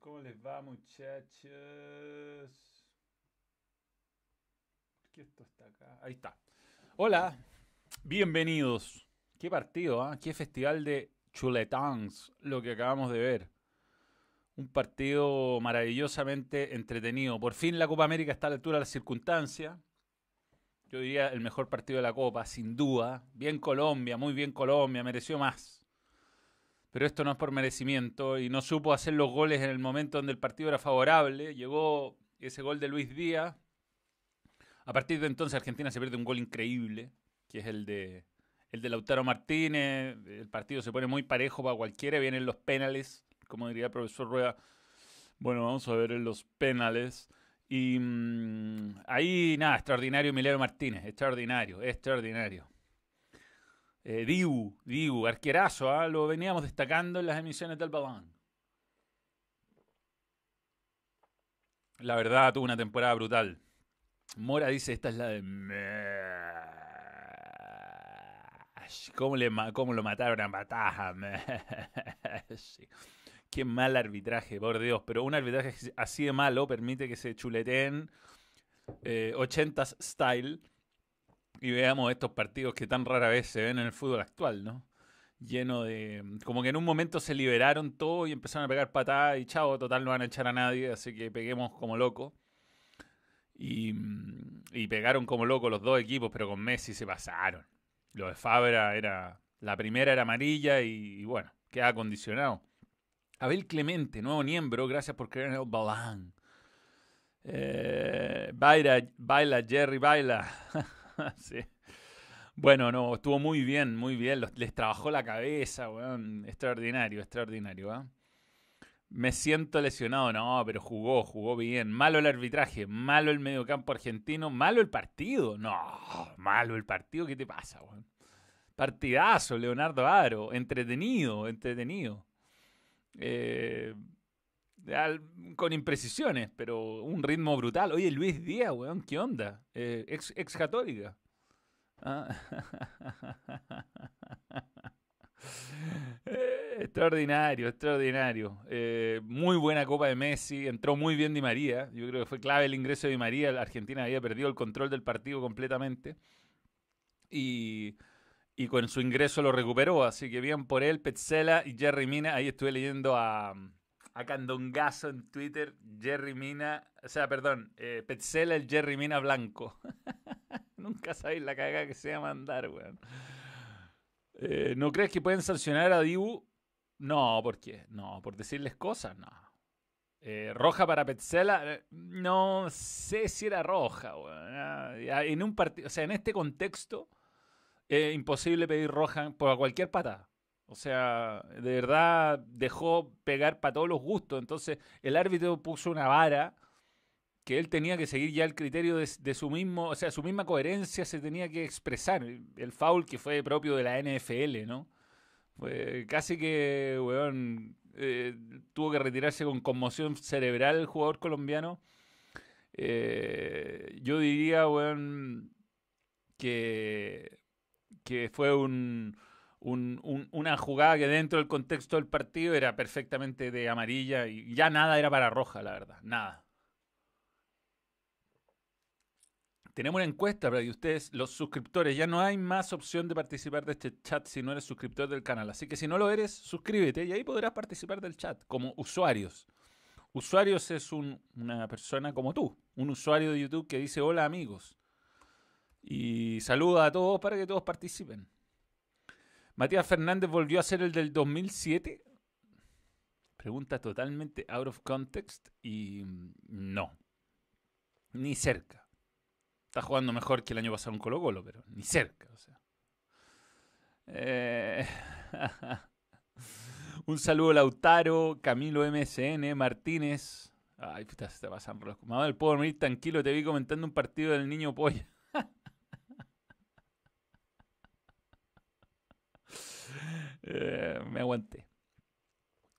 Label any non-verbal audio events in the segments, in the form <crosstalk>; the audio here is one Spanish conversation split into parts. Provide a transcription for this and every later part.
¿Cómo les va, muchachos? ¿Por qué esto está acá? Ahí está. Hola, bienvenidos. Qué partido, ¿ah? Qué festival de chuletans lo que acabamos de ver. Un partido maravillosamente entretenido. Por fin la Copa América está a la altura de las circunstancias. Yo diría el mejor partido de la Copa, sin duda. Bien Colombia, muy bien Colombia, mereció más. Pero esto no es por merecimiento y no supo hacer los goles en el momento donde el partido era favorable. Llegó ese gol de Luis Díaz. A partir de entonces Argentina se pierde un gol increíble, que es el de, el de Lautaro Martínez. El partido se pone muy parejo para cualquiera. Vienen los penales, como diría el profesor Rueda. Bueno, vamos a ver en los penales. Y mmm, ahí, nada, extraordinario Emiliano Martínez, extraordinario, extraordinario. Eh, Dibu, Dibu, arquerazo, ¿eh? lo veníamos destacando en las emisiones del balón. La verdad, tuvo una temporada brutal. Mora dice, esta es la de... ¿Cómo, le, cómo lo mataron a Bataja? <laughs> Qué mal arbitraje, por Dios. Pero un arbitraje así de malo permite que se chuleteen eh, 80s style y veamos estos partidos que tan rara vez se ven en el fútbol actual, ¿no? Lleno de... Como que en un momento se liberaron todo y empezaron a pegar patadas y chao, total no van a echar a nadie, así que peguemos como loco. Y, pegaron como loco los dos equipos, pero con Messi se pasaron. Lo de Fabra era... La primera era amarilla y, y bueno, queda acondicionado. Abel Clemente, nuevo miembro, gracias por creer en el balán. Eh, baila, baila, Jerry, baila. <laughs> sí. Bueno, no, estuvo muy bien, muy bien. Les trabajó la cabeza, weón. Extraordinario, extraordinario. ¿eh? Me siento lesionado, no, pero jugó, jugó bien. Malo el arbitraje, malo el mediocampo argentino, malo el partido. No, malo el partido, ¿qué te pasa, weón? Partidazo, Leonardo Aro. Entretenido, entretenido. Eh, con imprecisiones, pero un ritmo brutal. Oye, Luis Díaz, weón, ¿qué onda? Eh, ex, ex, católica. Ah. <laughs> eh, extraordinario, extraordinario. Muy buena Copa de Messi. Entró muy bien Di María. Yo creo que fue clave el ingreso de Di María. La Argentina había perdido el control del partido completamente. Y y con su ingreso lo recuperó, así que bien por él, Petzela y Jerry Mina, ahí estuve leyendo a, a Candongazo en Twitter, Jerry Mina, o sea, perdón, eh, Petzela el Jerry Mina blanco. <laughs> Nunca sabéis la cagada que se va a mandar, weón. Eh, ¿No crees que pueden sancionar a Dibu? No, ¿por qué? No, por decirles cosas, no. Eh, roja para Petzela, no sé si era roja, weón. En un partido, o sea, en este contexto es imposible pedir roja por cualquier patada. O sea, de verdad dejó pegar para todos los gustos. Entonces, el árbitro puso una vara que él tenía que seguir ya el criterio de, su mismo, o sea, su misma coherencia se tenía que expresar. El foul que fue propio de la NFL, ¿no? Casi que, weón, eh, tuvo que retirarse con conmoción cerebral el jugador colombiano. Eh, yo diría, weón, que que fue un, un, un, una jugada que dentro del contexto del partido era perfectamente de amarilla y ya nada era para roja, la verdad, nada. Tenemos una encuesta para que ustedes, los suscriptores, ya no hay más opción de participar de este chat si no eres suscriptor del canal. Así que si no lo eres, suscríbete y ahí podrás participar del chat como usuarios. Usuarios es un, una persona como tú, un usuario de YouTube que dice hola amigos. Y saluda a todos para que todos participen. Matías Fernández volvió a ser el del 2007. Pregunta totalmente out of context y no. Ni cerca. Está jugando mejor que el año pasado en Colo Colo, pero ni cerca. O sea. Eh... <laughs> Un saludo a Lautaro, Camilo MSN, Martínez. Ay, puta, se está pasando los Manuel, puedo dormir tranquilo, te vi comentando un partido del niño polla. Eh, me aguanté.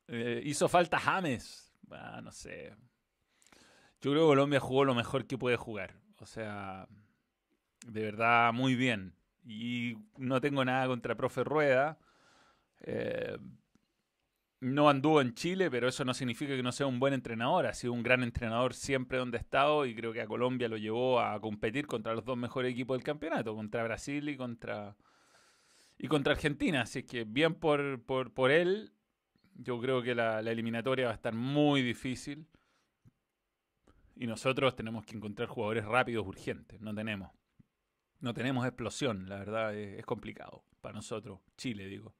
Eh, hizo falta James. Ah, no sé. Yo creo que Colombia jugó lo mejor que puede jugar. O sea, de verdad, muy bien. Y no tengo nada contra profe Rueda. Eh, no anduvo en Chile, pero eso no significa que no sea un buen entrenador. Ha sido un gran entrenador siempre donde ha estado y creo que a Colombia lo llevó a competir contra los dos mejores equipos del campeonato, contra Brasil y contra, y contra Argentina. Así que bien por, por, él. Yo creo que la, eliminatoria va a estar muy difícil. Y nosotros tenemos que encontrar jugadores rápidos, urgentes. No tenemos. No tenemos explosión, la verdad es, complicado para nosotros, Chile digo.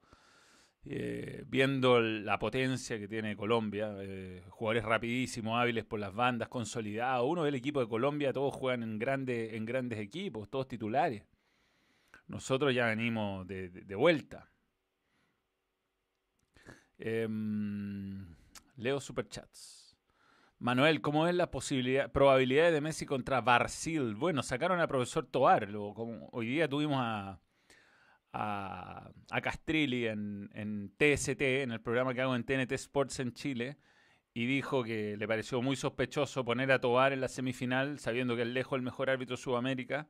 Eh, viendo la potencia que tiene Colombia, eh, jugadores rapidísimos, hábiles por las bandas, consolidados. Uno ve el equipo de Colombia, todos juegan en, grande, en grandes equipos, todos titulares. Nosotros ya venimos de, vuelta. Em, leo superchats. Manuel, ¿cómo es la posibilidad, probabilidad de Messi contra Brasil? Bueno, sacaron al profesor Tobar. como hoy día tuvimos a, a, Castrilli en, en, TST, en el programa que hago en TNT Sports en Chile, y dijo que le pareció muy sospechoso poner a Tobar en la semifinal, sabiendo que es lejos el mejor árbitro de Sudamérica,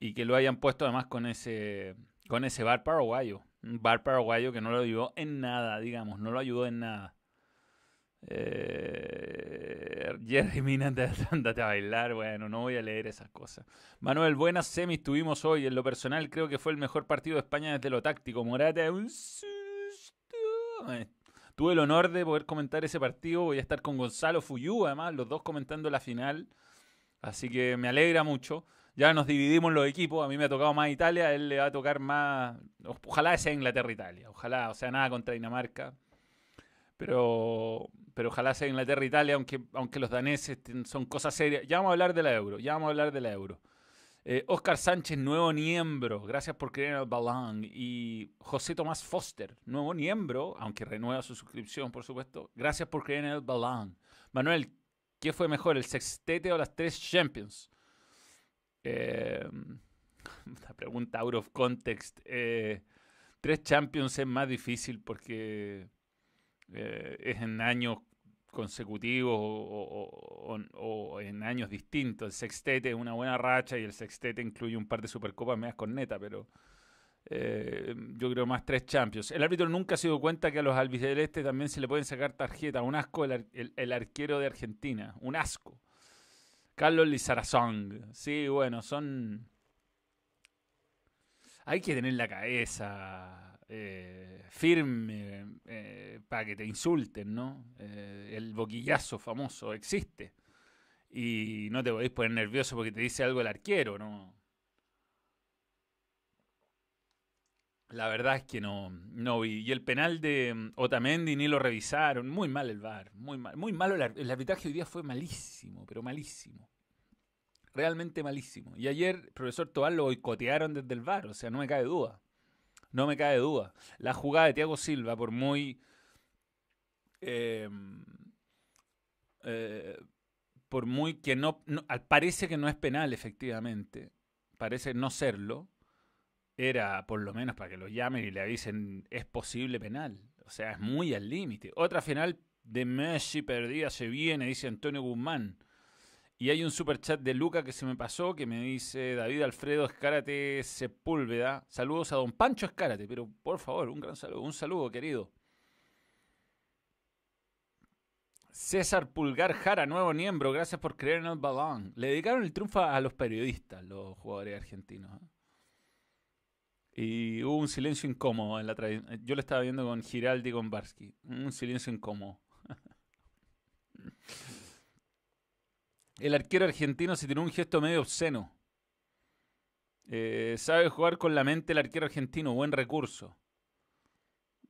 y que lo hayan puesto además con ese, con ese bar paraguayo. Un bar paraguayo que no lo ayudó en nada, digamos, no lo ayudó en nada. Eh, Jerry Mina, <laughs> andate a bailar. Bueno, no voy a leer esas cosas. Manuel, buenas semis tuvimos hoy. En lo personal, creo que fue el mejor partido de España desde lo táctico. Morata, un susto. Eh, tuve el honor de poder comentar ese partido. Voy a estar con Gonzalo Fuyú, además, los dos comentando la final. Así que me alegra mucho. Ya nos dividimos los equipos. A mí me ha tocado más Italia, él le va a tocar más. Ojalá sea Inglaterra-Italia. Ojalá, o sea, nada contra Dinamarca. Pero pero ojalá sea Inglaterra e Italia, aunque, aunque los daneses son cosas serias. Ya vamos a hablar de la euro, ya vamos a hablar de la euro. Eh, Oscar Sánchez, nuevo miembro, gracias por creer en el balón. Y José Tomás Foster, nuevo miembro, aunque renueva su suscripción, por supuesto. Gracias por creer en el balón. Manuel, ¿qué fue mejor, el sextete o las tres Champions? <laughs> Eh, la pregunta out of context. Eh, tres Champions es más difícil porque es en años consecutivos o, en años distintos. El sextete es una buena racha y el sextete incluye un par de supercopas medias con neta, pero eh, yo creo más tres champions. El árbitro nunca se dio cuenta que a los albicelestes también se le pueden sacar tarjeta. Un asco el, arquero de Argentina. Un asco. Carlos Lizarazón. Sí, bueno, son... Hay que tener la cabeza eh, firme eh, para que te insulten, ¿no? Eh, el boquillazo famoso existe. Y no te podéis poner nervioso porque te dice algo el arquero, ¿no? La verdad es que no, no vi. Y el penal de mm, Otamendi ni lo revisaron. Muy mal el VAR. Muy, mal, muy malo. El, el arbitraje hoy día fue malísimo, pero malísimo. Realmente malísimo. Y ayer, profesor Tobar lo boicotearon desde el VAR. O sea, no me cae duda. No me cae duda. La jugada de Thiago Silva, por muy. Em, eh, por muy que no, Parece que no es penal, efectivamente. Parece no serlo. Era, por lo menos, para que lo llamen y le avisen, es posible penal. O sea, es muy al límite. Otra final de Messi perdida se viene, dice Antonio Guzmán. Y hay un super chat de Luca que se me pasó que me dice David Alfredo Escárate Sepúlveda. Saludos a don Pancho Escárate, pero por favor, un gran saludo, un saludo querido. César Pulgar Jara, nuevo miembro, gracias por creer en el balón. Le dedicaron el triunfo a los periodistas, los jugadores argentinos. ¿eh? Y hubo un silencio incómodo en la Yo lo estaba viendo con Giraldi y con Barsky. Un silencio incómodo. <laughs> El arquero argentino se tiró un gesto medio obsceno. Eh, sabe jugar con la mente el arquero argentino, buen recurso.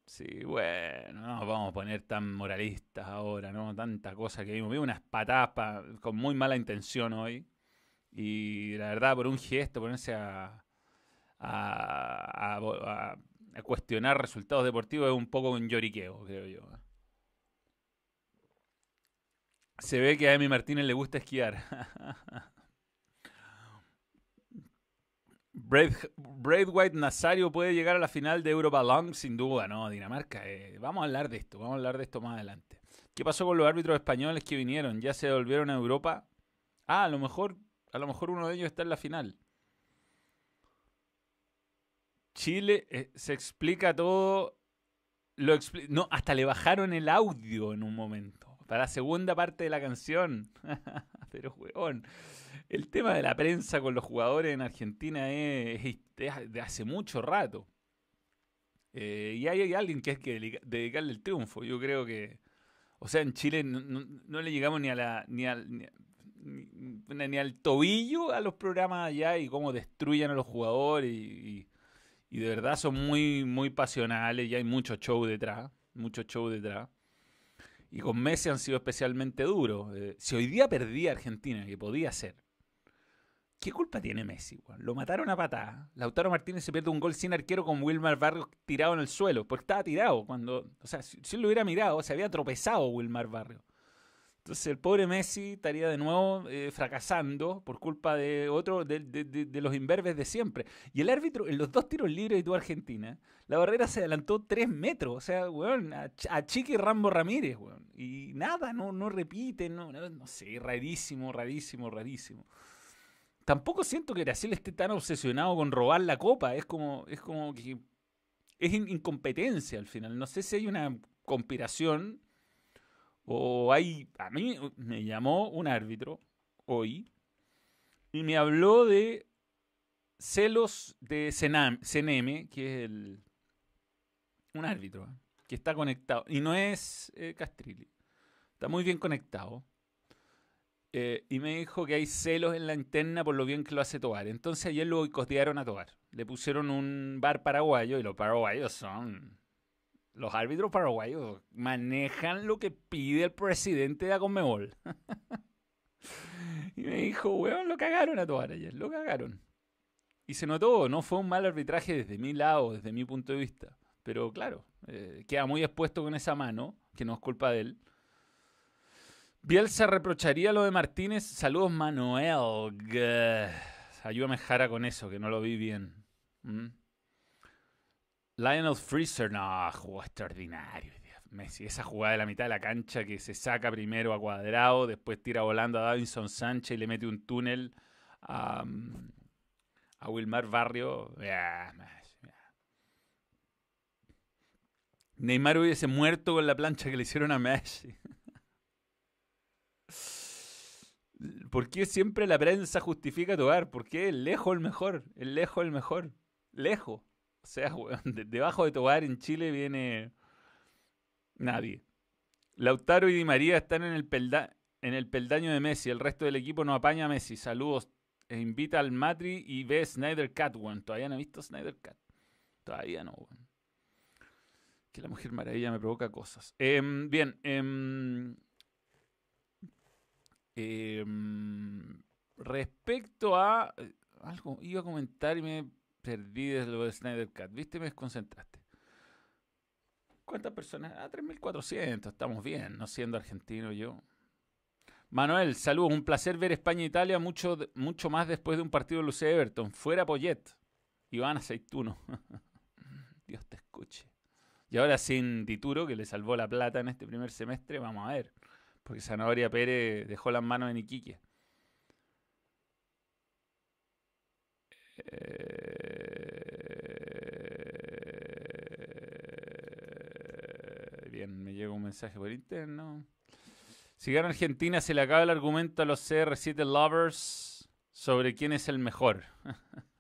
Sí, bueno, no vamos a poner tan moralistas ahora, ¿no? Tanta cosa que vimos. Vimos unas patadas con muy mala intención hoy. Y la verdad, por un gesto, ponerse a, a, cuestionar resultados deportivos es un poco un lloriqueo, creo yo. Se ve que a Emi Martínez le gusta esquiar. <laughs> White Nazario puede llegar a la final de Euroballon sin duda, ¿no? Dinamarca. Eh, vamos a hablar de esto, vamos a hablar de esto más adelante. ¿Qué pasó con los árbitros españoles que vinieron? ¿Ya se devolvieron a Europa? Ah, a lo mejor, a lo mejor uno de ellos está en la final. Chile eh, se explica todo lo no, hasta le bajaron el audio en un momento. Para la segunda parte de la canción. <laughs> Pero, weón. El tema de la prensa con los jugadores en Argentina es, de hace mucho rato. Eh, y hay, alguien que es que dedicarle el triunfo. Yo creo que. O sea, en Chile no, le llegamos ni a la. Ni al, ni, al tobillo a los programas allá y cómo destruyen a los jugadores y, de verdad son muy, muy pasionales y hay mucho show detrás, mucho show detrás. Y con Messi han sido especialmente duros. Eh, si hoy día perdía Argentina, que podía ser, ¿Qué culpa tiene Messi? Lo mataron a patada. Lautaro Martínez se pierde un gol sin arquero con Wilmar Barrios tirado en el suelo. Porque estaba tirado. cuando O sea, si, él lo hubiera mirado, se había tropezado Wilmar Barrios. Entonces el pobre Messi estaría de nuevo eh, fracasando por culpa de otro, de, los imberbes de siempre. Y el árbitro, en los dos tiros libres de tu Argentina, la barrera se adelantó tres metros. O sea, weón, a, Chiqui Rambo Ramírez, weón. Y nada, no, no repite, no, no, no sé, rarísimo, rarísimo, rarísimo tampoco siento que Brasil esté tan obsesionado con robar la copa. Es como, es como que es incompetencia al final. No sé si hay una conspiración o hay... A mí me llamó un árbitro hoy y me habló de celos de Ceneme, que es el, un árbitro ¿eh? que está conectado. Y no es eh, Castrilli. Está muy bien conectado. Eh, y me dijo que hay celos en la interna por lo bien que lo hace Tobar. Entonces ayer lo boicotearon a Tobar. Le pusieron un bar paraguayo y los paraguayos son... Los árbitros paraguayos manejan lo que pide el presidente de Conmebol. <laughs> y me dijo, weón, lo cagaron a Tobar ayer, lo cagaron. Y se notó, no fue un mal arbitraje desde mi lado, desde mi punto de vista. Pero claro, eh, queda muy expuesto con esa mano, que no es culpa de él. Bielsa reprocharía lo de Martínez. Saludos, Manuel. Ayúdame, Jara, con eso, que no lo vi bien. ¿Mm? Lionel Freezer, no, jugó extraordinario. Messi, esa jugada de la mitad de la cancha que se saca primero a cuadrado, después tira volando a Davinson Sánchez y le mete un túnel a, a Wilmar Barrio. Neymar hubiese muerto con la plancha que le hicieron a Messi. <laughs> ¿Por qué siempre la prensa justifica tu hogar? ¿Por qué lejos el mejor? El lejos el mejor. Lejos. Sea, <laughs> debajo de tu hogar en Chile viene nadie. Lautaro y Di María están en el, en el peldaño de Messi. El resto del equipo no apaña a Messi. Saludos. E invita al Matri y ve Snyder Cat, one. Todavía no he visto Snyder Cat. Todavía no, Que la Mujer Maravilla me provoca cosas. Em, bien, eh, Em, respecto a. Eh, algo iba a comentar y me perdí desde lo de Snyder Cat. ¿Viste? Me desconcentraste. ¿Cuántas personas? Ah, 3.400. Estamos bien, no siendo argentino yo. Manuel, saludos. Un placer ver España-Italia mucho, mucho más después de un partido de Luce Everton. Fuera Poyet. Iván Aceituno. <laughs> Dios te escuche. Y ahora sin Dituro, que le salvó la plata en este primer semestre, vamos a ver. Porque Zanahoria Pérez dejó las manos en Iquique. Eh, bien, me llega un mensaje por interno. Si gana Argentina, se le acaba el argumento a los CR7 Lovers sobre quién es el mejor. <laughs>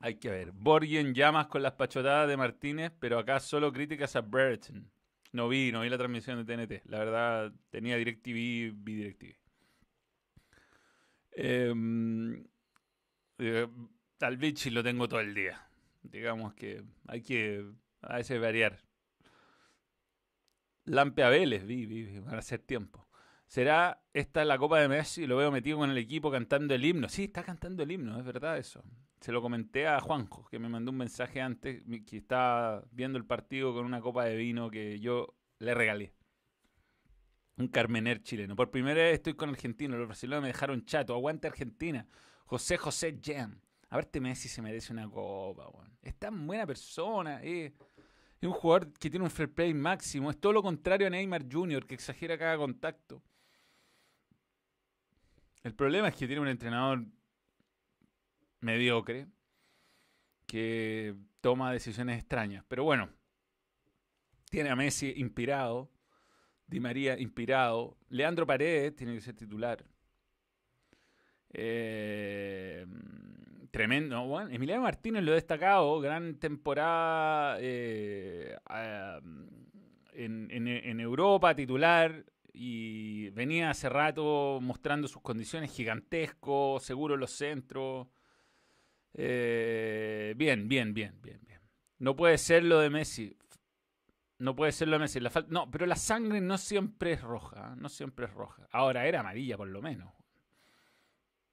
Hay que ver. Borgien llamas con las pachotadas de Martínez, pero acá solo críticas a Brereton. No vi, no vi la transmisión de TNT. La verdad, tenía DirecTV, vi DirecTV. Eh, al Vichy lo tengo todo el día. Digamos que hay que a veces variar. Lampe a Vélez, vi, vi, van a hacer tiempo. ¿Será esta la Copa de Messi? Lo veo metido con el equipo cantando el himno. Sí, está cantando el himno, es verdad eso. Se lo comenté a Juanjo, que me mandó un mensaje antes, que estaba viendo el partido con una copa de vino que yo le regalé. Un Carmener chileno. Por primera vez estoy con argentino. Los brasileños me dejaron chato. Aguante Argentina. José José Jam. A verte Messi se merece una copa, Es tan buena persona. Eh. Es un jugador que tiene un fair play máximo. Es todo lo contrario a Neymar Jr., que exagera cada contacto. El problema es que tiene un entrenador mediocre que toma decisiones extrañas. Pero bueno, tiene a Messi inspirado, Di María inspirado, Leandro Paredes tiene que ser titular. Eh, tremendo. Bueno, Emiliano Martínez lo ha destacado, gran temporada eh, en, Europa, titular, y venía hace rato mostrando sus condiciones gigantesco, seguro los centros. Eh, bien, bien, bien, bien, bien. No puede ser lo de Messi. No puede ser lo de Messi. La no, pero la sangre no siempre es roja. No siempre es roja. Ahora era amarilla, por lo menos.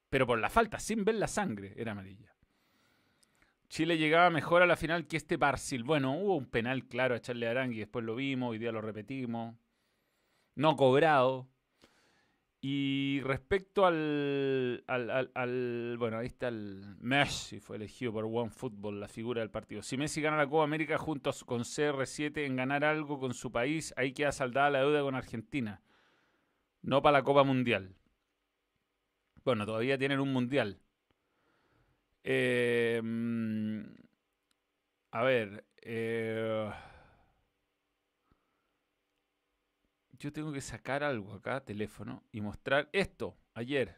Pero por la falta, sin ver la sangre, era amarilla. Chile llegaba mejor a la final que este Barcil. Bueno, hubo un penal claro a echarle a Arangui, después lo vimos, hoy día lo repetimos. No cobrado. Y respecto al, al, Bueno, ahí está el. Messi fue elegido por One Football, la figura del partido. Si Messi gana la Copa América junto con CR7 en ganar algo con su país, ahí queda saldada la deuda con Argentina. No para la Copa Mundial. Bueno, todavía tienen un mundial. Eh, mm, a ver. Eh, yo tengo que sacar algo acá, teléfono, y mostrar esto, ayer.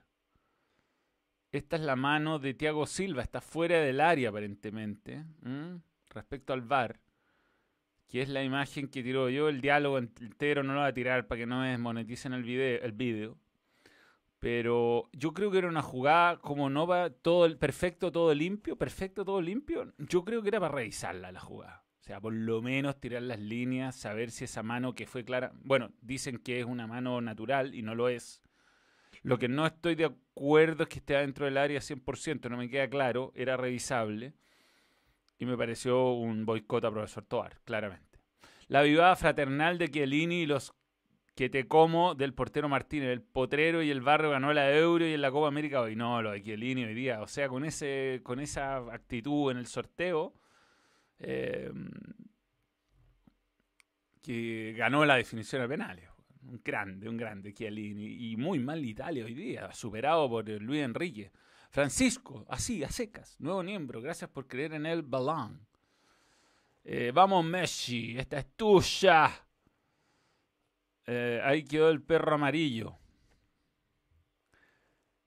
Esta es la mano de Thiago Silva, está fuera del área aparentemente, respecto al VAR, que es la imagen que tiró yo, el diálogo entero no lo voy a tirar para que no me desmoneticen el video, el video. Pero yo creo que era una jugada como no va todo el perfecto, todo limpio, perfecto, todo limpio. Yo creo que era para revisarla la jugada. Sea, por lo menos tirar las líneas, saber si esa mano que fue clara. Bueno, dicen que es una mano natural y no lo es. Lo que no estoy de acuerdo es que esté dentro del área 100%, no me queda claro, era revisable. Y me pareció un boicot a profesor Toar, claramente. La vivada fraternal de Chiellini y los que te como del portero Martínez. El potrero y el barrio ganó la Euro y en la Copa América hoy. No, lo de Chiellini hoy día. O sea, con, ese, con esa actitud en el sorteo, eh, que ganó la definición de penales. Un grande, un grande Chiellini. Y muy mal Italia hoy día, superado por Luis Enrique. Francisco, así, a secas, nuevo miembro. Gracias por creer en el balón. Eh, vamos, Messi, esta es tuya. Eh, ahí quedó el perro amarillo.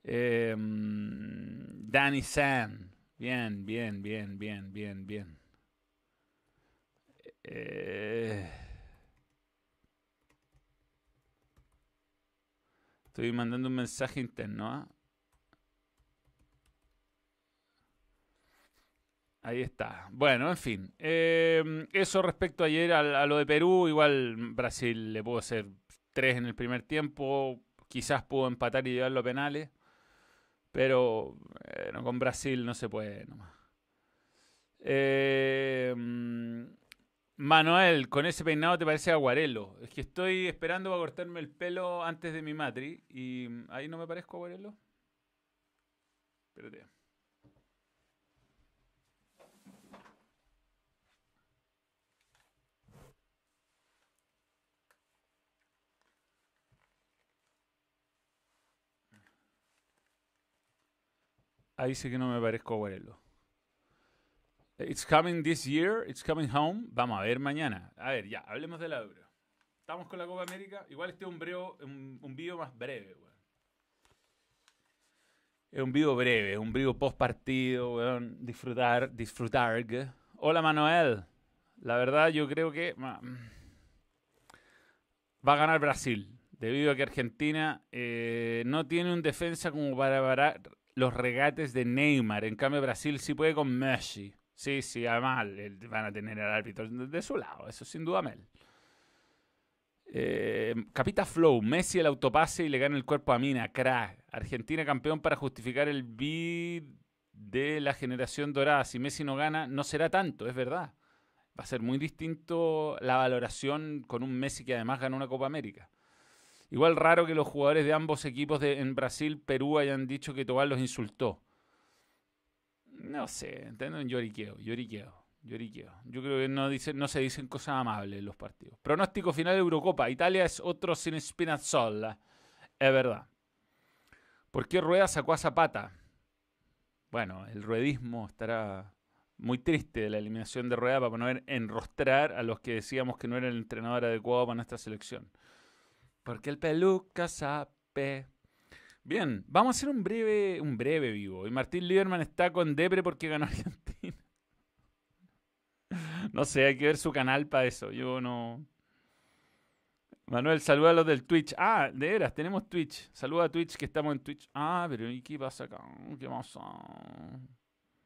Eh, Danny San. Bien, bien, bien, bien, bien, bien. Eh, estoy mandando un mensaje interno. ¿ah? Ahí está. Bueno, en fin. Em, eso respecto ayer a, lo de Perú. Igual Brasil le pudo hacer tres en el primer tiempo. Quizás pudo empatar y llevarlo a penales. Pero con Brasil no se puede nomás. Em, Manuel, con ese peinado te parece aguarelo. Es que estoy esperando para cortarme el pelo antes de mi matri. Y ahí no me parezco aguarelo. Espérate. Ahí sí que no me parezco abuelo. It's coming this year, it's coming home. Vamos a ver mañana. A ver, ya, hablemos de la Euro. Estamos con la Copa América. Igual este es un, breo, un, video más breve, weón. Es un video breve, un video post partido, weón. Disfrutar, disfrutar. Hola Manuel. La verdad yo creo que va a ganar Brasil. Debido a que Argentina eh, no tiene un defensa como para parar los regates de Neymar. En cambio, Brasil sí puede con Messi. Sí, sí, además van a tener al árbitro de su lado, eso sin duda Mel. Eh, Capita Flow, Messi el autopase y le gana el cuerpo a Mina, crack. Argentina campeón para justificar el bid de la generación dorada. Si Messi no gana, no será tanto, es verdad. Va a ser muy distinto la valoración con un Messi que además ganó una Copa América. Igual raro que los jugadores de ambos equipos de, en Brasil, Perú hayan dicho que Tobal los insultó. No sé, entiendo lloriqueo, lloriqueo, lloriqueo. Yo creo que no, se dicen cosas amables en los partidos. Pronóstico final de Eurocopa. Italia es otro sin Spinazzola. Es verdad. ¿Por qué Rueda sacó a Zapata? Bueno, el ruedismo estará muy triste de la eliminación de Rueda para no enrostrar a los que decíamos que no era el entrenador adecuado para nuestra selección. Porque el peluca sabe. Bien, vamos a hacer un breve, un breve vivo. Y Martín Lieberman está con Depre porque ganó Argentina. <laughs> no sé, hay que ver su canal para eso. Yo no. Manuel, saluda a los del Twitch. Ah, de veras, tenemos Twitch. Saluda a Twitch que estamos en Twitch. Ah, pero ¿y qué pasa acá? ¿Qué pasa?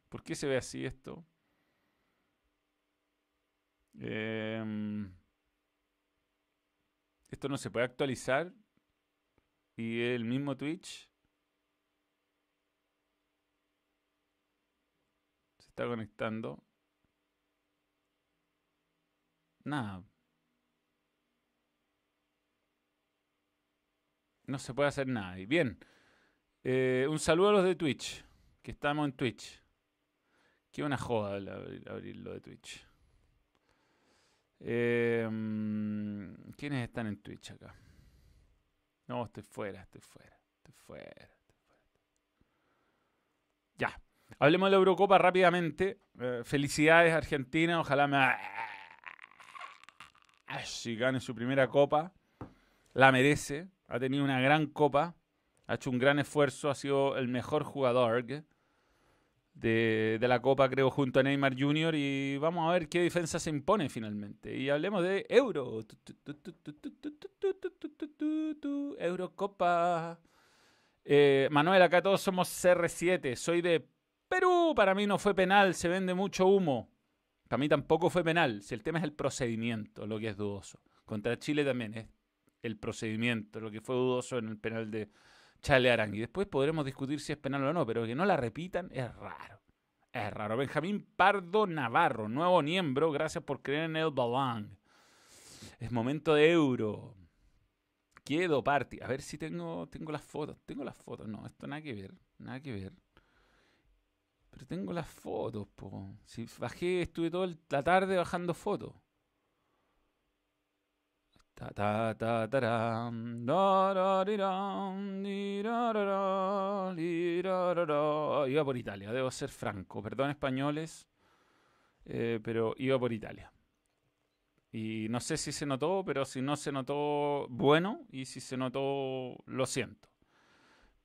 ¿Por qué se ve así esto? Em, esto no se puede actualizar. Y el mismo Twitch. Se está conectando. Nada. No se puede hacer nada. Bien. Eh, un saludo a los de Twitch. Que estamos en Twitch. Qué una joda abrir, lo de Twitch. Eh, ¿Quiénes están en Twitch acá? No, estoy fuera, estoy fuera, estoy fuera, estoy fuera. Ya. Hablemos de la Eurocopa rápidamente. Eh, felicidades Argentina. Ojalá me... Si gane su primera copa. La merece. Ha tenido una gran copa. Ha hecho un gran esfuerzo. Ha sido el mejor jugador de, la copa, creo, junto a Neymar Jr. Y vamos a ver qué defensa se impone finalmente. Y hablemos de Euro. Eurocopa. Eh, Manuel, acá todos somos CR7. Soy de Perú. Para mí no fue penal. Se vende mucho humo. Para mí tampoco fue penal. Si el tema es el procedimiento, lo que es dudoso. Contra Chile también es el procedimiento, lo que fue dudoso en el penal de Arangui. Después podremos discutir si es penal o no, pero que no la repitan es raro. Es raro. Benjamín Pardo Navarro, nuevo miembro, gracias por creer en el balón. Es momento de euro. Quedo party. A ver si tengo, tengo las fotos. Tengo las fotos. No, esto nada que ver. Nada que ver. Pero tengo las fotos, po. Si bajé, estuve toda la tarde bajando fotos. Iba por Italia, debo ser franco. Perdón, españoles, eh, pero iba por Italia. Y no sé si se notó, pero si no se notó, bueno, y si se notó, lo siento.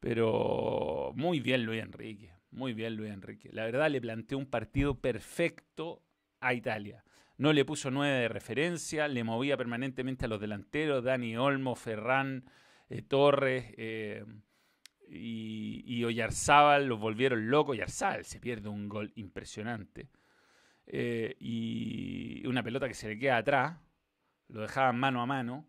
Pero muy bien Luis Enrique, muy bien Luis Enrique. La verdad le planteó un partido perfecto a Italia. No le puso nueve de referencia, le movía permanentemente a los delanteros, Dani Olmo, Ferran, eh, Torres eh, y, y los volvieron locos. Oyarzábal se pierde un gol impresionante. Eh, y una pelota que se le queda atrás, lo dejaban mano a mano.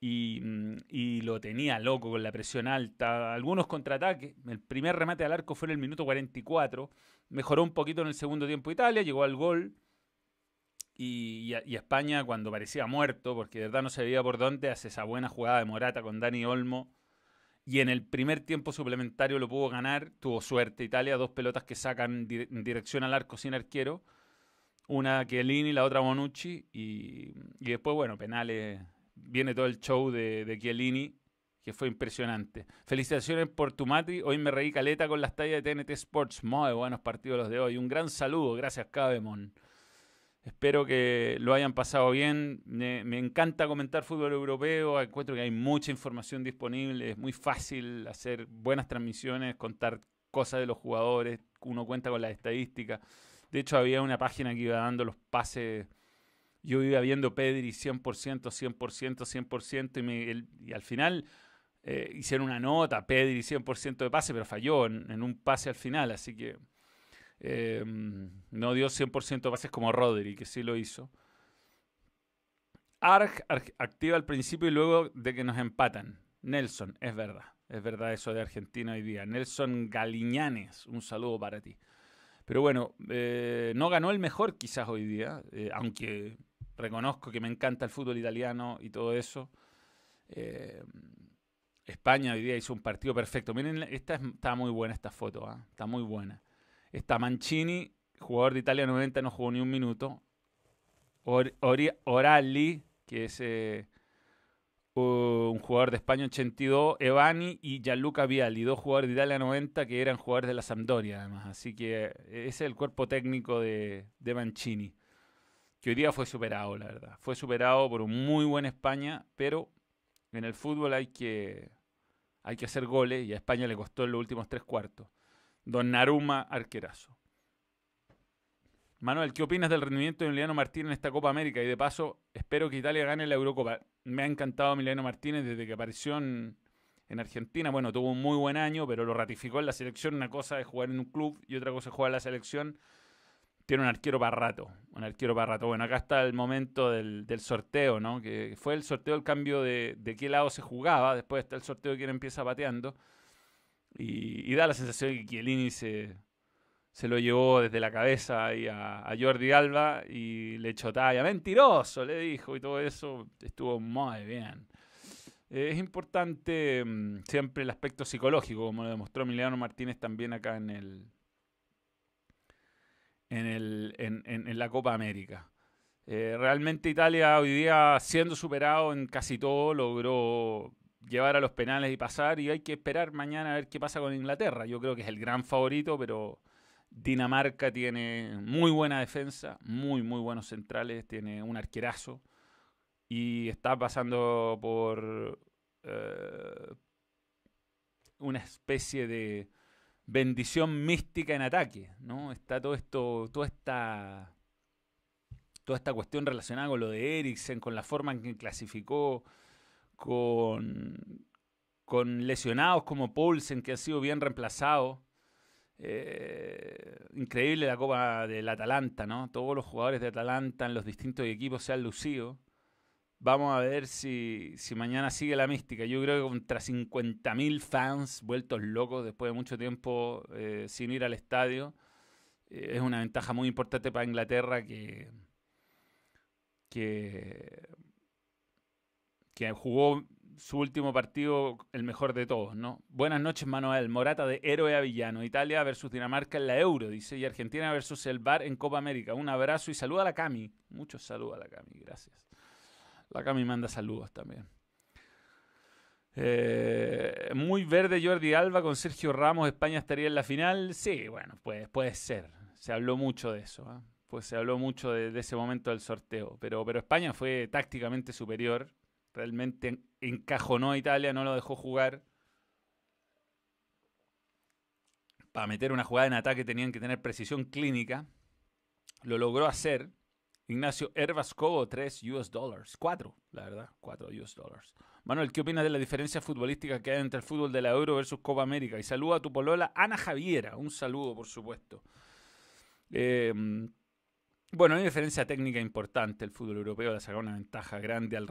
Y, y, lo tenía loco con la presión alta. Algunos contraataques. El primer remate al arco fue en el minuto 44. Mejoró un poquito en el segundo tiempo Italia, llegó al gol. Y, España, cuando parecía muerto, porque de verdad no se veía por dónde, hace esa buena jugada de Morata con Dani Olmo. Y en el primer tiempo suplementario lo pudo ganar. Tuvo suerte Italia, dos pelotas que sacan en dirección al arco sin arquero. Una Chiellini, la otra Bonucci. Y, después, bueno, penales. Viene todo el show de, de Chiellini, que fue impresionante. Felicitaciones por tu Mati. Hoy me reí caleta con las tallas de TNT Sports. Muy buenos partidos los de hoy. Un gran saludo. Gracias, Cabemon. Espero que lo hayan pasado bien. Me, encanta comentar fútbol europeo. Encuentro que hay mucha información disponible. Es muy fácil hacer buenas transmisiones, contar cosas de los jugadores. Uno cuenta con las estadísticas. De hecho, había una página que iba dando los pases. Yo iba viendo Pedri 100%, 100%, 100%. Y, y al final eh, hicieron una nota, Pedri 100% de pase, pero falló en un pase al final. Así que Em, no dio 100% de pases como Rodri, que sí lo hizo. Arg, activa al principio y luego de que nos empatan. Nelson, es verdad. Es verdad eso de Argentina hoy día. Nelson Galiñanes, un saludo para ti. Pero bueno, eh, no ganó el mejor quizás hoy día, eh, aunque reconozco que me encanta el fútbol italiano y todo eso. Eh, España hoy día hizo un partido perfecto. Miren, esta está muy buena esta foto, ¿ah? está muy buena. Está Mancini, jugador de Italia 90, no jugó ni un minuto. Orali, que es eh, un jugador de España 82, Evani y Gianluca Vialli, dos jugadores de Italia 90 que eran jugadores de la Sampdoria además. Así que ese es el cuerpo técnico de, de Mancini, que hoy día fue superado, la verdad. Fue superado por un muy buen España, pero en el fútbol hay que, hay que hacer goles y a España le costó en los últimos tres cuartos. Don Naruma, arquerazo. Manuel, ¿qué opinas del rendimiento de Emiliano Martínez en esta Copa América? Y de paso, espero que Italia gane la Eurocopa. Me ha encantado Emiliano Martínez desde que apareció en, Argentina. Bueno, tuvo un muy buen año, pero lo ratificó en la selección. Una cosa es jugar en un club y otra cosa es jugar en la selección. Tiene un arquero para rato. Un arquero para. Bueno, acá está el momento del, sorteo, ¿no? Que fue el sorteo, el cambio de, de, qué lado se jugaba. Después está el sorteo de quién empieza pateando. Y, y da la sensación que Chiellini se se lo llevó desde la cabeza ahí a, Jordi Alba y le echó talla. Mentiroso, le dijo, y todo eso estuvo muy bien. Eh, es importante mm, siempre el aspecto psicológico, como lo demostró Emiliano Martínez también acá en el en, el, en, la Copa América. Eh, realmente Italia hoy día, siendo superado en casi todo, logró llevar a los penales y pasar. Y hay que esperar mañana a ver qué pasa con Inglaterra. Yo creo que es el gran favorito, pero Dinamarca tiene muy buena defensa, muy, muy buenos centrales, tiene un arquerazo y está pasando por eh, una especie de bendición mística en ataque, ¿no? Está todo esto, toda esta, toda esta cuestión relacionada con lo de Eriksen, con la forma en que clasificó, con, con lesionados como Paulsen, que ha sido bien reemplazado. Eh, increíble la Copa del Atalanta, ¿no? Todos los jugadores de Atalanta en los distintos equipos se han lucido. Vamos a ver si, si mañana sigue la mística. Yo creo que contra 50.000 fans vueltos locos después de mucho tiempo eh, sin ir al estadio, eh, es una ventaja muy importante para Inglaterra que, que, que jugó su último partido el mejor de todos, ¿no? Buenas noches, Manuel. Morata de héroe a villano. Italia versus Dinamarca en la Euro, dice. Y Argentina versus el Bar en Copa América. Un abrazo y saluda a la Cami. Muchos saludos a la Cami, gracias. La Cami manda saludos también. Eh, muy verde Jordi Alba con Sergio Ramos. España estaría en la final. Sí, bueno, pues puede ser. Se habló mucho de eso. ¿ah? Pues se habló mucho de, de, ese momento del sorteo. Pero, pero España fue tácticamente superior Realmente encajonó a Italia, no lo dejó jugar. Para meter una jugada en ataque tenían que tener precisión clínica. Lo logró hacer. Ignacio Herbascobo, 3 US dollars. 4, la verdad, 4 US dollars. Manuel, ¿qué opinas de la diferencia futbolística que hay entre el fútbol de la Euro versus Copa América? Y saluda a tu polola Ana Javiera. Un saludo, por supuesto. Eh, bueno, hay una diferencia técnica importante. El fútbol europeo le ha sacado una ventaja grande al